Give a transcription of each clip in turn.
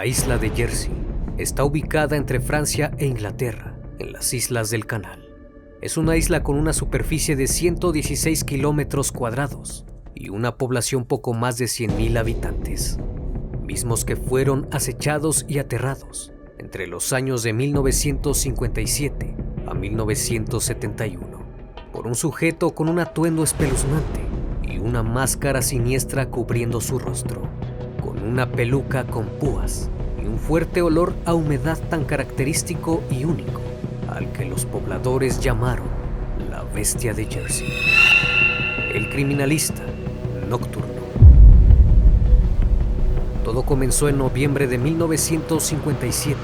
La isla de Jersey está ubicada entre Francia e Inglaterra, en las Islas del Canal. Es una isla con una superficie de 116 kilómetros cuadrados y una población poco más de 100.000 habitantes, mismos que fueron acechados y aterrados entre los años de 1957 a 1971 por un sujeto con un atuendo espeluznante y una máscara siniestra cubriendo su rostro una peluca con púas y un fuerte olor a humedad tan característico y único, al que los pobladores llamaron la bestia de Jersey. El criminalista nocturno. Todo comenzó en noviembre de 1957.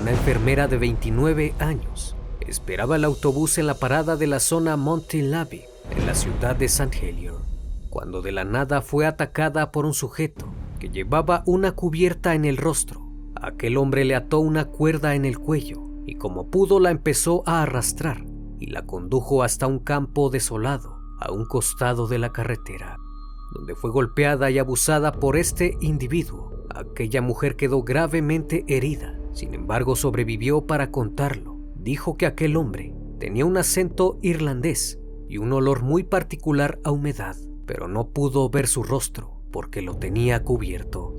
Una enfermera de 29 años esperaba el autobús en la parada de la zona Monte-Lavi, en la ciudad de St. Helier, cuando de la nada fue atacada por un sujeto que llevaba una cubierta en el rostro. Aquel hombre le ató una cuerda en el cuello y como pudo la empezó a arrastrar y la condujo hasta un campo desolado a un costado de la carretera, donde fue golpeada y abusada por este individuo. Aquella mujer quedó gravemente herida, sin embargo sobrevivió para contarlo. Dijo que aquel hombre tenía un acento irlandés y un olor muy particular a humedad, pero no pudo ver su rostro porque lo tenía cubierto.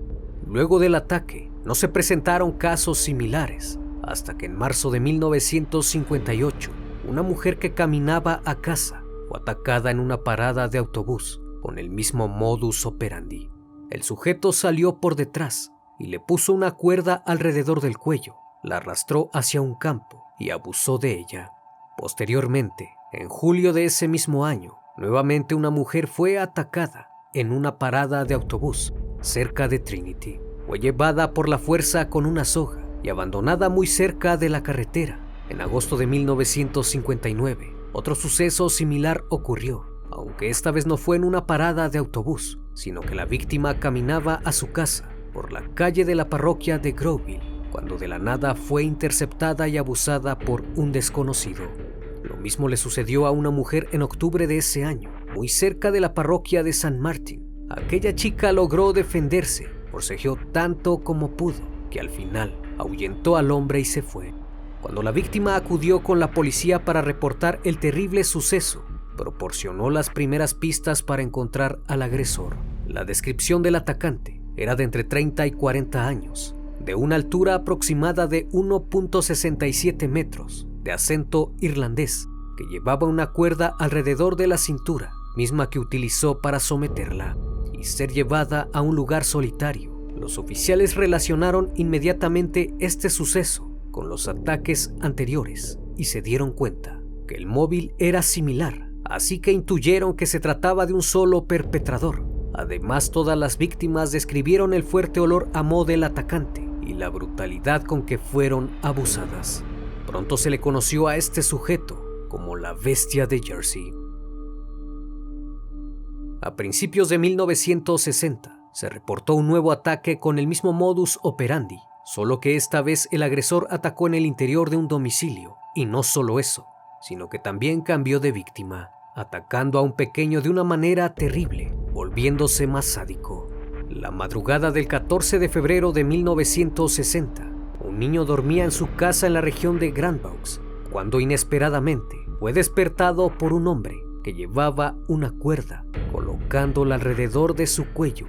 Luego del ataque, no se presentaron casos similares, hasta que en marzo de 1958, una mujer que caminaba a casa fue atacada en una parada de autobús con el mismo modus operandi. El sujeto salió por detrás y le puso una cuerda alrededor del cuello, la arrastró hacia un campo y abusó de ella. Posteriormente, en julio de ese mismo año, nuevamente una mujer fue atacada en una parada de autobús cerca de Trinity. Fue llevada por la fuerza con una soga y abandonada muy cerca de la carretera. En agosto de 1959, otro suceso similar ocurrió, aunque esta vez no fue en una parada de autobús, sino que la víctima caminaba a su casa por la calle de la parroquia de Groville, cuando de la nada fue interceptada y abusada por un desconocido. Lo mismo le sucedió a una mujer en octubre de ese año, muy cerca de la parroquia de San Martín. Aquella chica logró defenderse, forcejeó tanto como pudo, que al final ahuyentó al hombre y se fue. Cuando la víctima acudió con la policía para reportar el terrible suceso, proporcionó las primeras pistas para encontrar al agresor. La descripción del atacante era de entre 30 y 40 años, de una altura aproximada de 1.67 metros, de acento irlandés que llevaba una cuerda alrededor de la cintura, misma que utilizó para someterla y ser llevada a un lugar solitario. Los oficiales relacionaron inmediatamente este suceso con los ataques anteriores y se dieron cuenta que el móvil era similar, así que intuyeron que se trataba de un solo perpetrador. Además, todas las víctimas describieron el fuerte olor a mo del atacante y la brutalidad con que fueron abusadas. Pronto se le conoció a este sujeto como la bestia de Jersey. A principios de 1960 se reportó un nuevo ataque con el mismo modus operandi, solo que esta vez el agresor atacó en el interior de un domicilio, y no solo eso, sino que también cambió de víctima, atacando a un pequeño de una manera terrible, volviéndose más sádico. La madrugada del 14 de febrero de 1960, un niño dormía en su casa en la región de Grandvaux, cuando inesperadamente fue despertado por un hombre que llevaba una cuerda, colocándola alrededor de su cuello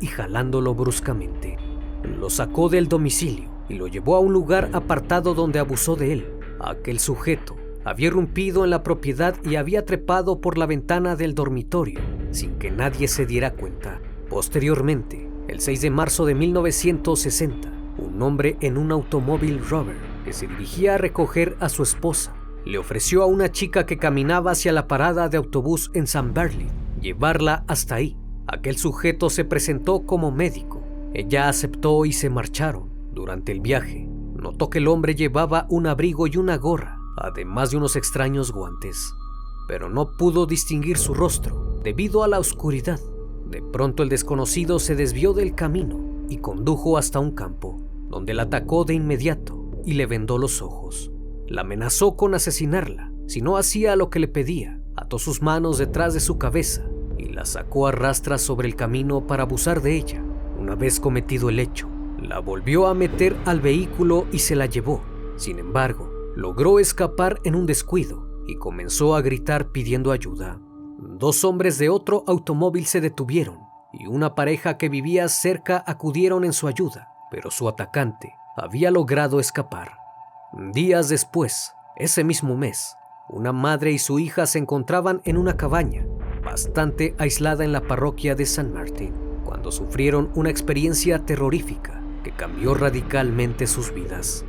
y jalándolo bruscamente. lo sacó del domicilio y lo llevó a un lugar apartado donde abusó de él. Aquel sujeto había irrumpido en la propiedad y había trepado por la ventana del dormitorio sin que nadie se diera cuenta. Posteriormente, el 6 de marzo de 1960, un hombre en un automóvil Rover que se dirigía a recoger a su esposa le ofreció a una chica que caminaba hacia la parada de autobús en San Berlin llevarla hasta ahí. Aquel sujeto se presentó como médico. Ella aceptó y se marcharon. Durante el viaje, notó que el hombre llevaba un abrigo y una gorra, además de unos extraños guantes, pero no pudo distinguir su rostro debido a la oscuridad. De pronto el desconocido se desvió del camino y condujo hasta un campo, donde la atacó de inmediato y le vendó los ojos. La amenazó con asesinarla si no hacía lo que le pedía. Ató sus manos detrás de su cabeza y la sacó a rastras sobre el camino para abusar de ella. Una vez cometido el hecho, la volvió a meter al vehículo y se la llevó. Sin embargo, logró escapar en un descuido y comenzó a gritar pidiendo ayuda. Dos hombres de otro automóvil se detuvieron y una pareja que vivía cerca acudieron en su ayuda, pero su atacante había logrado escapar. Días después, ese mismo mes, una madre y su hija se encontraban en una cabaña bastante aislada en la parroquia de San Martín cuando sufrieron una experiencia terrorífica que cambió radicalmente sus vidas.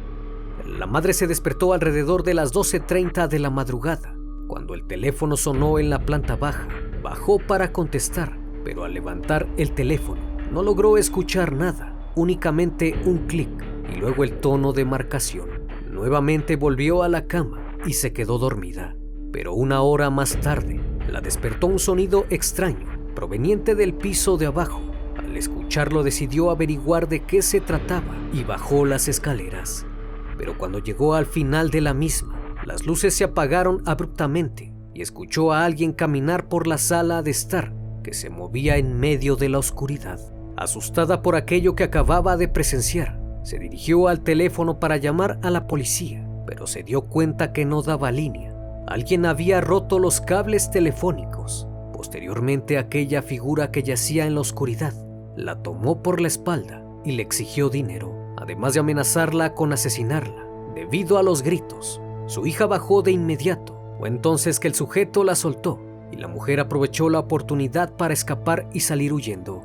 La madre se despertó alrededor de las 12.30 de la madrugada. Cuando el teléfono sonó en la planta baja, bajó para contestar, pero al levantar el teléfono no logró escuchar nada, únicamente un clic y luego el tono de marcación. Nuevamente volvió a la cama y se quedó dormida, pero una hora más tarde la despertó un sonido extraño proveniente del piso de abajo. Al escucharlo decidió averiguar de qué se trataba y bajó las escaleras. Pero cuando llegó al final de la misma, las luces se apagaron abruptamente y escuchó a alguien caminar por la sala de estar que se movía en medio de la oscuridad. Asustada por aquello que acababa de presenciar, se dirigió al teléfono para llamar a la policía, pero se dio cuenta que no daba línea. Alguien había roto los cables telefónicos. Posteriormente aquella figura que yacía en la oscuridad la tomó por la espalda y le exigió dinero, además de amenazarla con asesinarla. Debido a los gritos, su hija bajó de inmediato. Fue entonces que el sujeto la soltó y la mujer aprovechó la oportunidad para escapar y salir huyendo,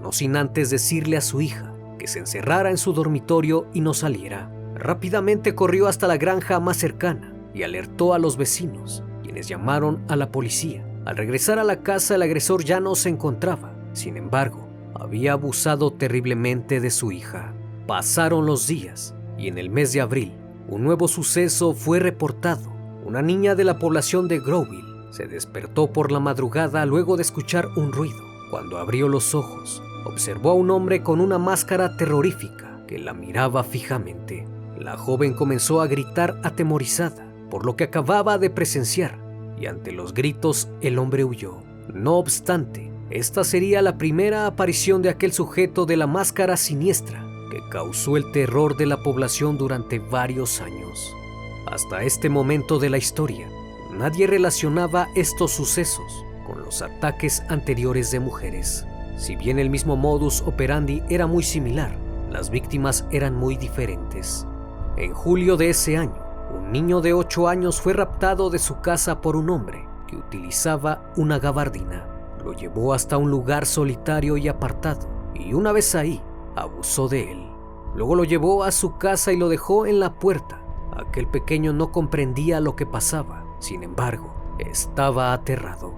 no sin antes decirle a su hija se encerrara en su dormitorio y no saliera. Rápidamente corrió hasta la granja más cercana y alertó a los vecinos, quienes llamaron a la policía. Al regresar a la casa el agresor ya no se encontraba, sin embargo, había abusado terriblemente de su hija. Pasaron los días y en el mes de abril un nuevo suceso fue reportado. Una niña de la población de Groville se despertó por la madrugada luego de escuchar un ruido. Cuando abrió los ojos, observó a un hombre con una máscara terrorífica que la miraba fijamente. La joven comenzó a gritar atemorizada por lo que acababa de presenciar y ante los gritos el hombre huyó. No obstante, esta sería la primera aparición de aquel sujeto de la máscara siniestra que causó el terror de la población durante varios años. Hasta este momento de la historia, nadie relacionaba estos sucesos con los ataques anteriores de mujeres. Si bien el mismo modus operandi era muy similar, las víctimas eran muy diferentes. En julio de ese año, un niño de 8 años fue raptado de su casa por un hombre que utilizaba una gabardina. Lo llevó hasta un lugar solitario y apartado y una vez ahí, abusó de él. Luego lo llevó a su casa y lo dejó en la puerta. Aquel pequeño no comprendía lo que pasaba, sin embargo, estaba aterrado.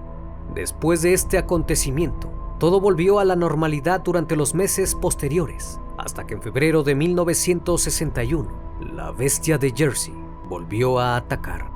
Después de este acontecimiento, todo volvió a la normalidad durante los meses posteriores, hasta que en febrero de 1961, la bestia de Jersey volvió a atacar.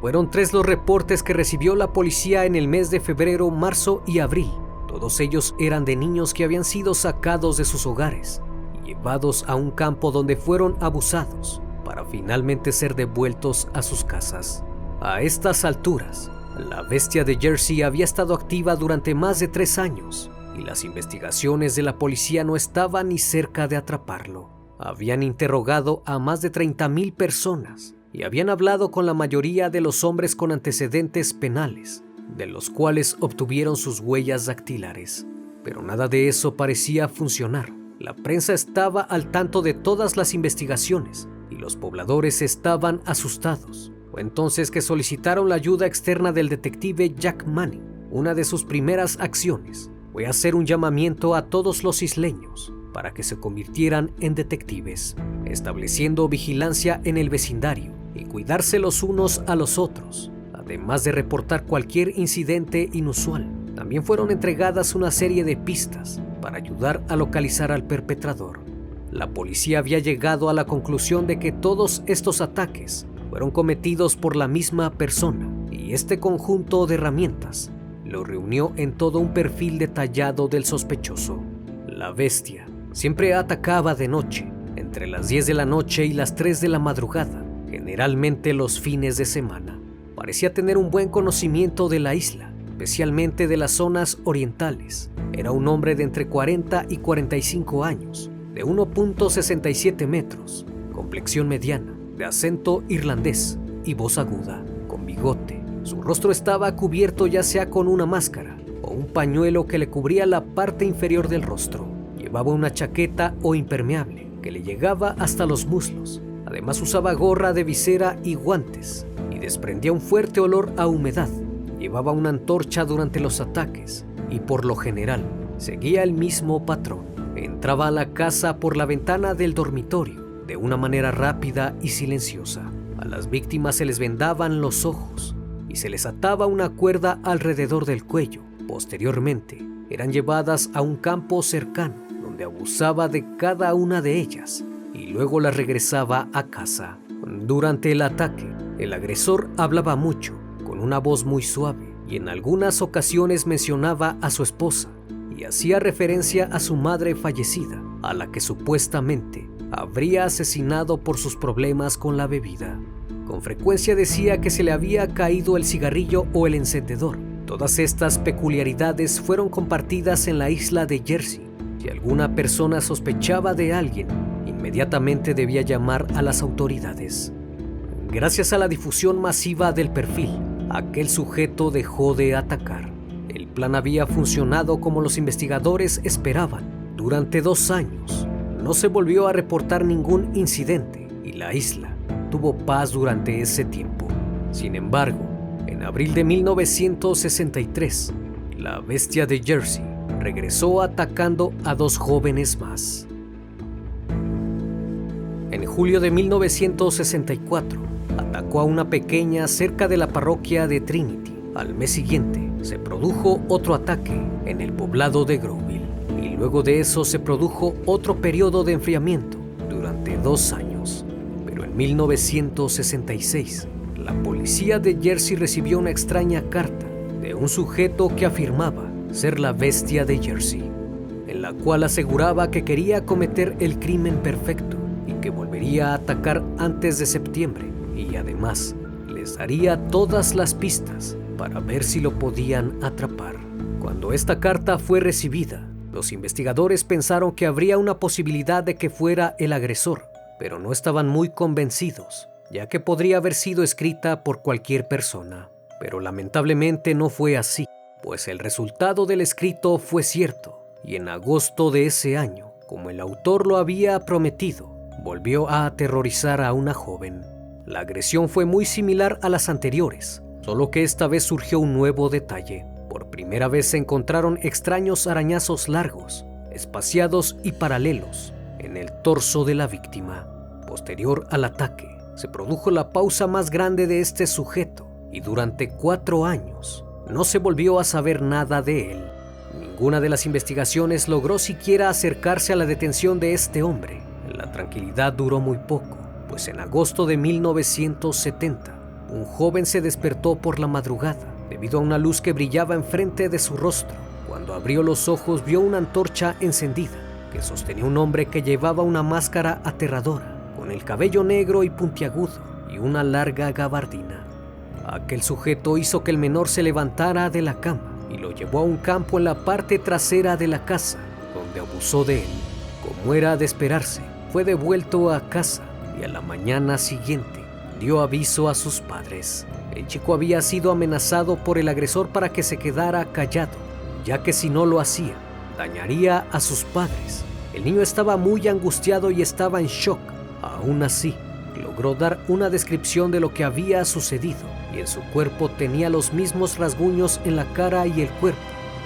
Fueron tres los reportes que recibió la policía en el mes de febrero, marzo y abril. Todos ellos eran de niños que habían sido sacados de sus hogares y llevados a un campo donde fueron abusados para finalmente ser devueltos a sus casas. A estas alturas, la bestia de Jersey había estado activa durante más de tres años y las investigaciones de la policía no estaban ni cerca de atraparlo. Habían interrogado a más de 30.000 personas y habían hablado con la mayoría de los hombres con antecedentes penales, de los cuales obtuvieron sus huellas dactilares. Pero nada de eso parecía funcionar. La prensa estaba al tanto de todas las investigaciones y los pobladores estaban asustados. Entonces que solicitaron la ayuda externa del detective Jack Manning. Una de sus primeras acciones fue hacer un llamamiento a todos los isleños para que se convirtieran en detectives, estableciendo vigilancia en el vecindario y cuidarse los unos a los otros, además de reportar cualquier incidente inusual. También fueron entregadas una serie de pistas para ayudar a localizar al perpetrador. La policía había llegado a la conclusión de que todos estos ataques fueron cometidos por la misma persona y este conjunto de herramientas lo reunió en todo un perfil detallado del sospechoso. La bestia siempre atacaba de noche, entre las 10 de la noche y las 3 de la madrugada, generalmente los fines de semana. Parecía tener un buen conocimiento de la isla, especialmente de las zonas orientales. Era un hombre de entre 40 y 45 años, de 1.67 metros, complexión mediana, de acento irlandés y voz aguda, con bigote. Su rostro estaba cubierto ya sea con una máscara o un pañuelo que le cubría la parte inferior del rostro. Llevaba una chaqueta o impermeable que le llegaba hasta los muslos. Además usaba gorra de visera y guantes y desprendía un fuerte olor a humedad. Llevaba una antorcha durante los ataques y por lo general seguía el mismo patrón. Entraba a la casa por la ventana del dormitorio de una manera rápida y silenciosa. A las víctimas se les vendaban los ojos y se les ataba una cuerda alrededor del cuello. Posteriormente, eran llevadas a un campo cercano donde abusaba de cada una de ellas y luego las regresaba a casa. Durante el ataque, el agresor hablaba mucho, con una voz muy suave, y en algunas ocasiones mencionaba a su esposa y hacía referencia a su madre fallecida, a la que supuestamente habría asesinado por sus problemas con la bebida. Con frecuencia decía que se le había caído el cigarrillo o el encendedor. Todas estas peculiaridades fueron compartidas en la isla de Jersey. Si alguna persona sospechaba de alguien, inmediatamente debía llamar a las autoridades. Gracias a la difusión masiva del perfil, aquel sujeto dejó de atacar. El plan había funcionado como los investigadores esperaban. Durante dos años, no se volvió a reportar ningún incidente y la isla tuvo paz durante ese tiempo. Sin embargo, en abril de 1963, la bestia de Jersey regresó atacando a dos jóvenes más. En julio de 1964, atacó a una pequeña cerca de la parroquia de Trinity. Al mes siguiente, se produjo otro ataque en el poblado de Groville y luego de eso se produjo otro periodo de enfriamiento durante dos años. Pero en 1966, la policía de Jersey recibió una extraña carta de un sujeto que afirmaba ser la bestia de Jersey, en la cual aseguraba que quería cometer el crimen perfecto y que volvería a atacar antes de septiembre y además les daría todas las pistas para ver si lo podían atrapar. Cuando esta carta fue recibida, los investigadores pensaron que habría una posibilidad de que fuera el agresor, pero no estaban muy convencidos, ya que podría haber sido escrita por cualquier persona. Pero lamentablemente no fue así, pues el resultado del escrito fue cierto, y en agosto de ese año, como el autor lo había prometido, volvió a aterrorizar a una joven. La agresión fue muy similar a las anteriores, solo que esta vez surgió un nuevo detalle. Primera vez se encontraron extraños arañazos largos, espaciados y paralelos en el torso de la víctima. Posterior al ataque, se produjo la pausa más grande de este sujeto y durante cuatro años no se volvió a saber nada de él. Ninguna de las investigaciones logró siquiera acercarse a la detención de este hombre. La tranquilidad duró muy poco, pues en agosto de 1970, un joven se despertó por la madrugada debido a una luz que brillaba enfrente de su rostro. Cuando abrió los ojos vio una antorcha encendida que sostenía un hombre que llevaba una máscara aterradora, con el cabello negro y puntiagudo y una larga gabardina. Aquel sujeto hizo que el menor se levantara de la cama y lo llevó a un campo en la parte trasera de la casa, donde abusó de él. Como era de esperarse, fue devuelto a casa y a la mañana siguiente dio aviso a sus padres. El chico había sido amenazado por el agresor para que se quedara callado, ya que si no lo hacía, dañaría a sus padres El niño estaba muy angustiado y estaba en shock. Aún así, logró dar una descripción de lo que había sucedido y en su cuerpo tenía los mismos rasguños en la cara y el cuerpo,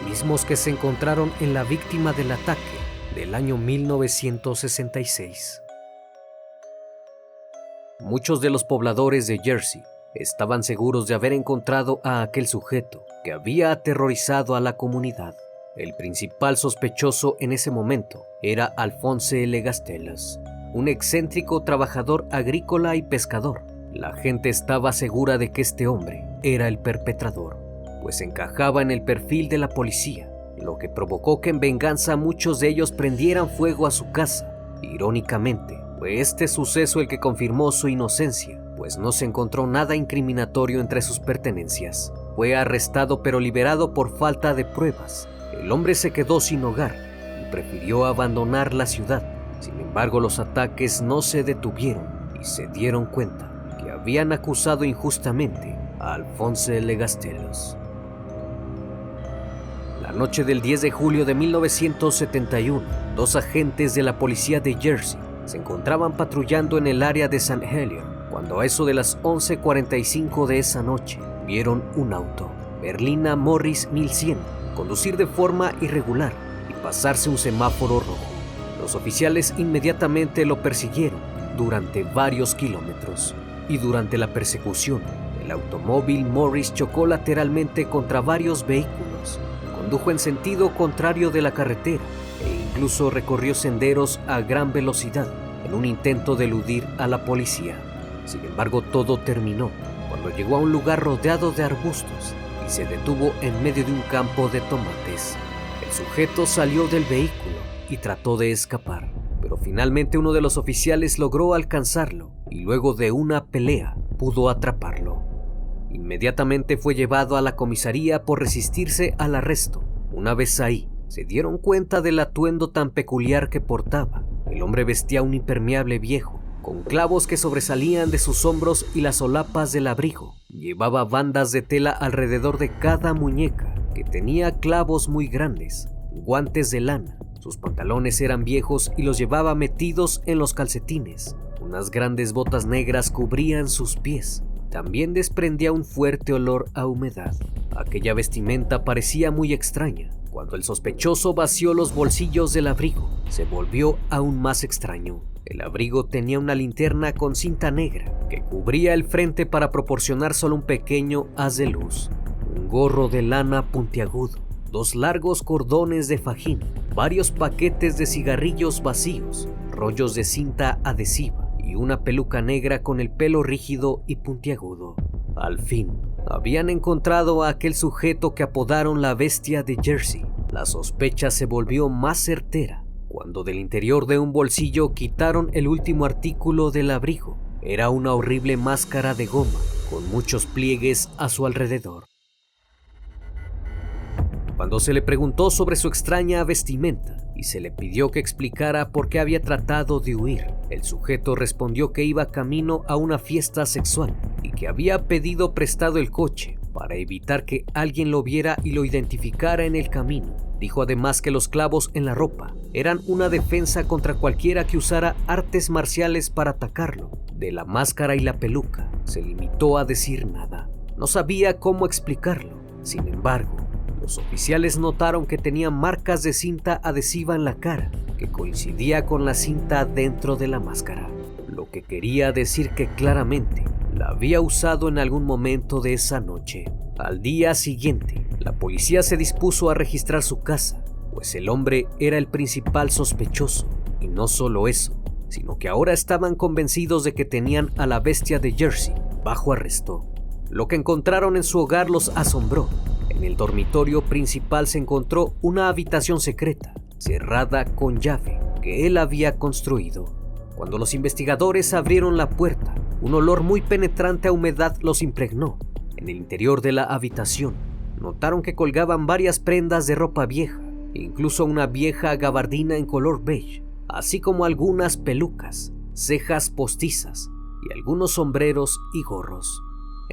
mismos que se encontraron en la víctima del ataque del año 1966. Muchos de los pobladores de Jersey estaban seguros de haber encontrado a aquel sujeto que había aterrorizado a la comunidad. El principal sospechoso en ese momento era Alphonse Legastelas, un excéntrico trabajador agrícola y pescador. La gente estaba segura de que este hombre era el perpetrador, pues encajaba en el perfil de la policía, lo que provocó que en venganza muchos de ellos prendieran fuego a su casa. Irónicamente, fue este suceso el que confirmó su inocencia, pues no se encontró nada incriminatorio entre sus pertenencias. Fue arrestado pero liberado por falta de pruebas. El hombre se quedó sin hogar y prefirió abandonar la ciudad. Sin embargo, los ataques no se detuvieron y se dieron cuenta que habían acusado injustamente a Alfonso Legastelos. La noche del 10 de julio de 1971, dos agentes de la policía de Jersey se encontraban patrullando en el área de San Helier cuando a eso de las 11.45 de esa noche vieron un auto, Berlina Morris 1100, conducir de forma irregular y pasarse un semáforo rojo. Los oficiales inmediatamente lo persiguieron durante varios kilómetros y durante la persecución el automóvil Morris chocó lateralmente contra varios vehículos, condujo en sentido contrario de la carretera e incluso recorrió senderos a gran velocidad en un intento de eludir a la policía. Sin embargo, todo terminó cuando llegó a un lugar rodeado de arbustos y se detuvo en medio de un campo de tomates. El sujeto salió del vehículo y trató de escapar, pero finalmente uno de los oficiales logró alcanzarlo y luego de una pelea pudo atraparlo. Inmediatamente fue llevado a la comisaría por resistirse al arresto. Una vez ahí, se dieron cuenta del atuendo tan peculiar que portaba. El hombre vestía un impermeable viejo, con clavos que sobresalían de sus hombros y las solapas del abrigo. Llevaba bandas de tela alrededor de cada muñeca, que tenía clavos muy grandes, guantes de lana. Sus pantalones eran viejos y los llevaba metidos en los calcetines. Unas grandes botas negras cubrían sus pies. También desprendía un fuerte olor a humedad. Aquella vestimenta parecía muy extraña. Cuando el sospechoso vació los bolsillos del abrigo, se volvió aún más extraño. El abrigo tenía una linterna con cinta negra que cubría el frente para proporcionar solo un pequeño haz de luz, un gorro de lana puntiagudo, dos largos cordones de fajín, varios paquetes de cigarrillos vacíos, rollos de cinta adhesiva y una peluca negra con el pelo rígido y puntiagudo. Al fin, habían encontrado a aquel sujeto que apodaron la bestia de Jersey. La sospecha se volvió más certera cuando del interior de un bolsillo quitaron el último artículo del abrigo. Era una horrible máscara de goma con muchos pliegues a su alrededor. Cuando se le preguntó sobre su extraña vestimenta y se le pidió que explicara por qué había tratado de huir, el sujeto respondió que iba camino a una fiesta sexual y que había pedido prestado el coche para evitar que alguien lo viera y lo identificara en el camino. Dijo además que los clavos en la ropa eran una defensa contra cualquiera que usara artes marciales para atacarlo. De la máscara y la peluca se limitó a decir nada. No sabía cómo explicarlo. Sin embargo, los oficiales notaron que tenía marcas de cinta adhesiva en la cara, que coincidía con la cinta dentro de la máscara, lo que quería decir que claramente la había usado en algún momento de esa noche. Al día siguiente, la policía se dispuso a registrar su casa, pues el hombre era el principal sospechoso. Y no solo eso, sino que ahora estaban convencidos de que tenían a la bestia de Jersey bajo arresto. Lo que encontraron en su hogar los asombró. En el dormitorio principal se encontró una habitación secreta, cerrada con llave, que él había construido. Cuando los investigadores abrieron la puerta, un olor muy penetrante a humedad los impregnó. En el interior de la habitación, notaron que colgaban varias prendas de ropa vieja, incluso una vieja gabardina en color beige, así como algunas pelucas, cejas postizas y algunos sombreros y gorros.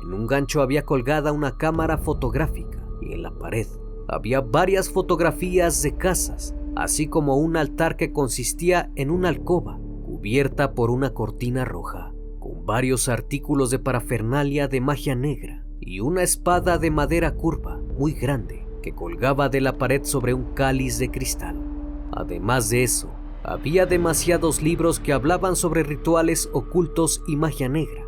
En un gancho había colgada una cámara fotográfica y en la pared había varias fotografías de casas, así como un altar que consistía en una alcoba cubierta por una cortina roja, varios artículos de parafernalia de magia negra y una espada de madera curva muy grande que colgaba de la pared sobre un cáliz de cristal. Además de eso, había demasiados libros que hablaban sobre rituales ocultos y magia negra.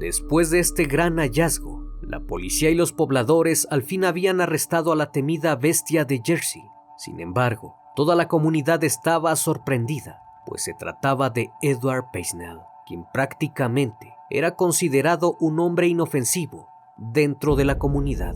Después de este gran hallazgo, la policía y los pobladores al fin habían arrestado a la temida bestia de Jersey. Sin embargo, toda la comunidad estaba sorprendida, pues se trataba de Edward Paisnell, quien prácticamente era considerado un hombre inofensivo dentro de la comunidad.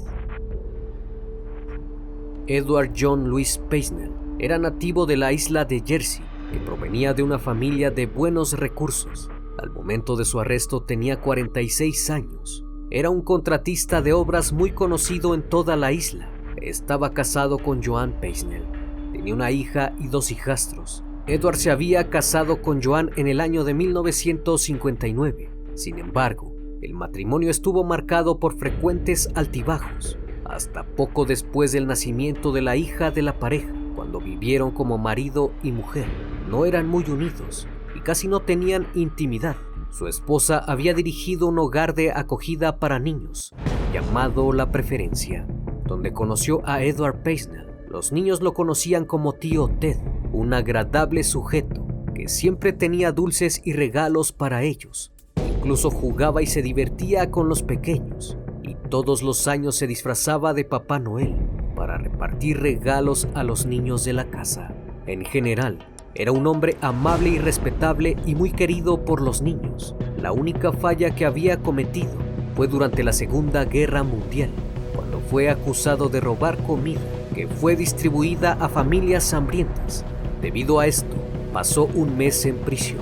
Edward John Louis Paisnell era nativo de la isla de Jersey que provenía de una familia de buenos recursos. Al momento de su arresto tenía 46 años. Era un contratista de obras muy conocido en toda la isla. Estaba casado con Joan Peisnell. Tenía una hija y dos hijastros. Edward se había casado con Joan en el año de 1959. Sin embargo, el matrimonio estuvo marcado por frecuentes altibajos, hasta poco después del nacimiento de la hija de la pareja, cuando vivieron como marido y mujer no eran muy unidos y casi no tenían intimidad. Su esposa había dirigido un hogar de acogida para niños, llamado La Preferencia, donde conoció a Edward Paisnell. Los niños lo conocían como tío Ted, un agradable sujeto que siempre tenía dulces y regalos para ellos. Incluso jugaba y se divertía con los pequeños, y todos los años se disfrazaba de Papá Noel para repartir regalos a los niños de la casa. En general, era un hombre amable y respetable y muy querido por los niños. La única falla que había cometido fue durante la Segunda Guerra Mundial, cuando fue acusado de robar comida que fue distribuida a familias hambrientas. Debido a esto, pasó un mes en prisión.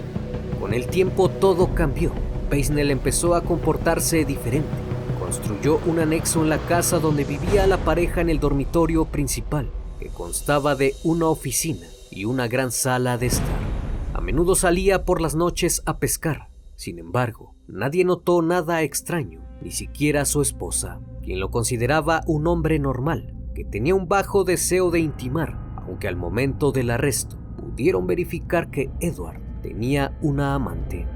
Con el tiempo todo cambió. Peisnell empezó a comportarse diferente. Construyó un anexo en la casa donde vivía la pareja en el dormitorio principal, que constaba de una oficina, y una gran sala de estar. A menudo salía por las noches a pescar. Sin embargo, nadie notó nada extraño, ni siquiera su esposa, quien lo consideraba un hombre normal, que tenía un bajo deseo de intimar, aunque al momento del arresto pudieron verificar que Edward tenía una amante.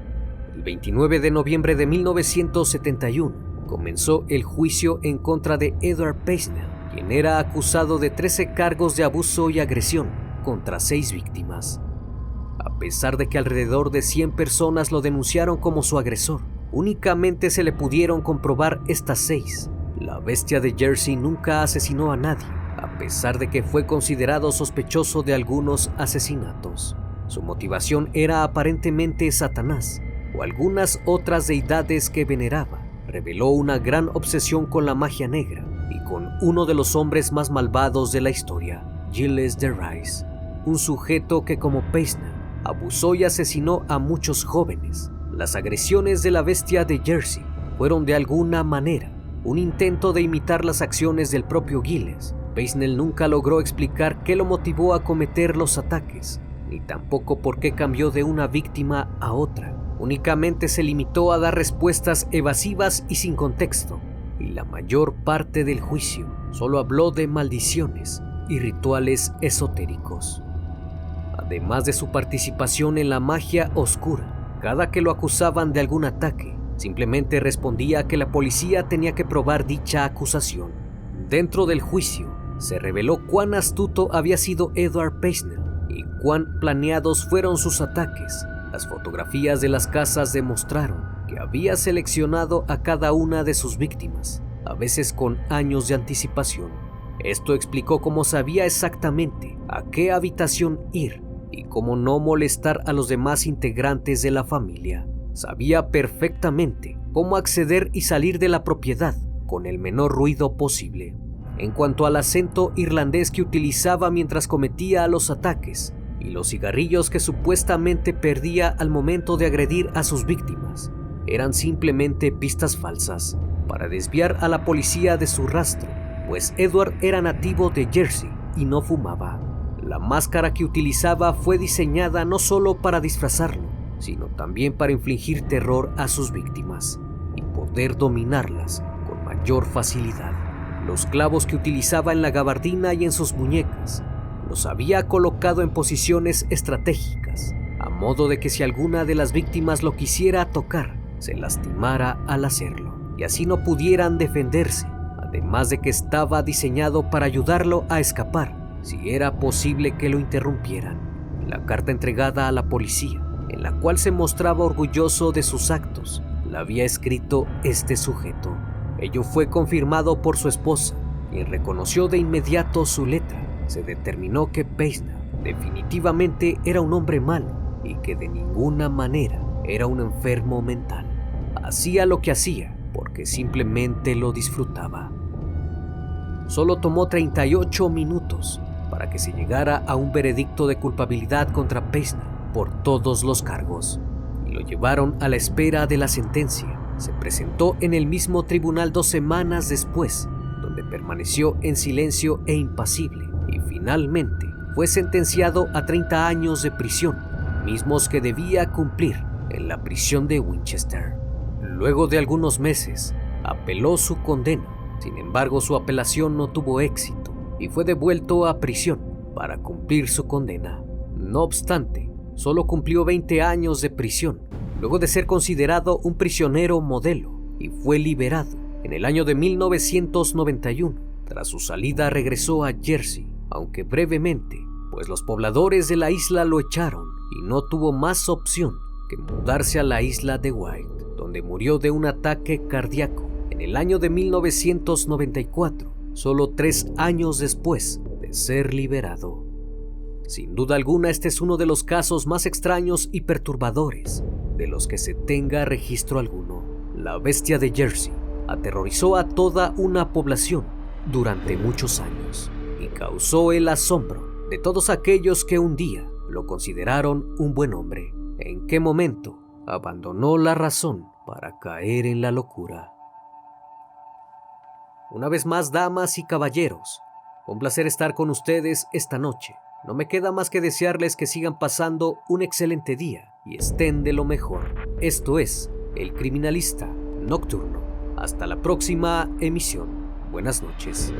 El 29 de noviembre de 1971 comenzó el juicio en contra de Edward Peisner, quien era acusado de 13 cargos de abuso y agresión contra seis víctimas. A pesar de que alrededor de 100 personas lo denunciaron como su agresor, únicamente se le pudieron comprobar estas seis. La bestia de Jersey nunca asesinó a nadie, a pesar de que fue considerado sospechoso de algunos asesinatos. Su motivación era aparentemente Satanás o algunas otras deidades que veneraba. Reveló una gran obsesión con la magia negra y con uno de los hombres más malvados de la historia, Gilles de Rice un sujeto que como Peisner abusó y asesinó a muchos jóvenes. Las agresiones de la bestia de Jersey fueron de alguna manera un intento de imitar las acciones del propio Gilles. Peisnell nunca logró explicar qué lo motivó a cometer los ataques, ni tampoco por qué cambió de una víctima a otra. Únicamente se limitó a dar respuestas evasivas y sin contexto, y la mayor parte del juicio solo habló de maldiciones y rituales esotéricos además de su participación en la magia oscura. Cada que lo acusaban de algún ataque, simplemente respondía que la policía tenía que probar dicha acusación. Dentro del juicio, se reveló cuán astuto había sido Edward Peisner y cuán planeados fueron sus ataques. Las fotografías de las casas demostraron que había seleccionado a cada una de sus víctimas, a veces con años de anticipación. Esto explicó cómo sabía exactamente a qué habitación ir y cómo no molestar a los demás integrantes de la familia. Sabía perfectamente cómo acceder y salir de la propiedad con el menor ruido posible. En cuanto al acento irlandés que utilizaba mientras cometía los ataques y los cigarrillos que supuestamente perdía al momento de agredir a sus víctimas, eran simplemente pistas falsas para desviar a la policía de su rastro, pues Edward era nativo de Jersey y no fumaba. La máscara que utilizaba fue diseñada no solo para disfrazarlo, sino también para infligir terror a sus víctimas y poder dominarlas con mayor facilidad. Los clavos que utilizaba en la gabardina y en sus muñecas los había colocado en posiciones estratégicas, a modo de que si alguna de las víctimas lo quisiera tocar, se lastimara al hacerlo, y así no pudieran defenderse, además de que estaba diseñado para ayudarlo a escapar, si era posible que lo interrumpieran. La carta entregada a la policía, en la cual se mostraba orgulloso de sus actos, la había escrito este sujeto. Ello fue confirmado por su esposa, y reconoció de inmediato su letra. Se determinó que Peisna definitivamente era un hombre malo y que de ninguna manera era un enfermo mental. Hacía lo que hacía porque simplemente lo disfrutaba. Solo tomó 38 minutos para que se llegara a un veredicto de culpabilidad contra Peisna por todos los cargos y lo llevaron a la espera de la sentencia. Se presentó en el mismo tribunal dos semanas después, donde permaneció en silencio e impasible y finalmente fue sentenciado a 30 años de prisión, mismos que debía cumplir en la prisión de Winchester. Luego de algunos meses, apeló su condena. Sin embargo, su apelación no tuvo éxito y fue devuelto a prisión para cumplir su condena. No obstante, solo cumplió 20 años de prisión, luego de ser considerado un prisionero modelo, y fue liberado en el año de 1991. Tras su salida regresó a Jersey, aunque brevemente, pues los pobladores de la isla lo echaron y no tuvo más opción que mudarse a la isla de White, donde murió de un ataque cardíaco en el año de 1994, solo tres años después de ser liberado. Sin duda alguna, este es uno de los casos más extraños y perturbadores de los que se tenga registro alguno. La bestia de Jersey aterrorizó a toda una población durante muchos años y causó el asombro de todos aquellos que un día lo consideraron un buen hombre. ¿En qué momento abandonó la razón para caer en la locura? Una vez más, damas y caballeros, un placer estar con ustedes esta noche. No me queda más que desearles que sigan pasando un excelente día y estén de lo mejor. Esto es El Criminalista Nocturno. Hasta la próxima emisión. Buenas noches.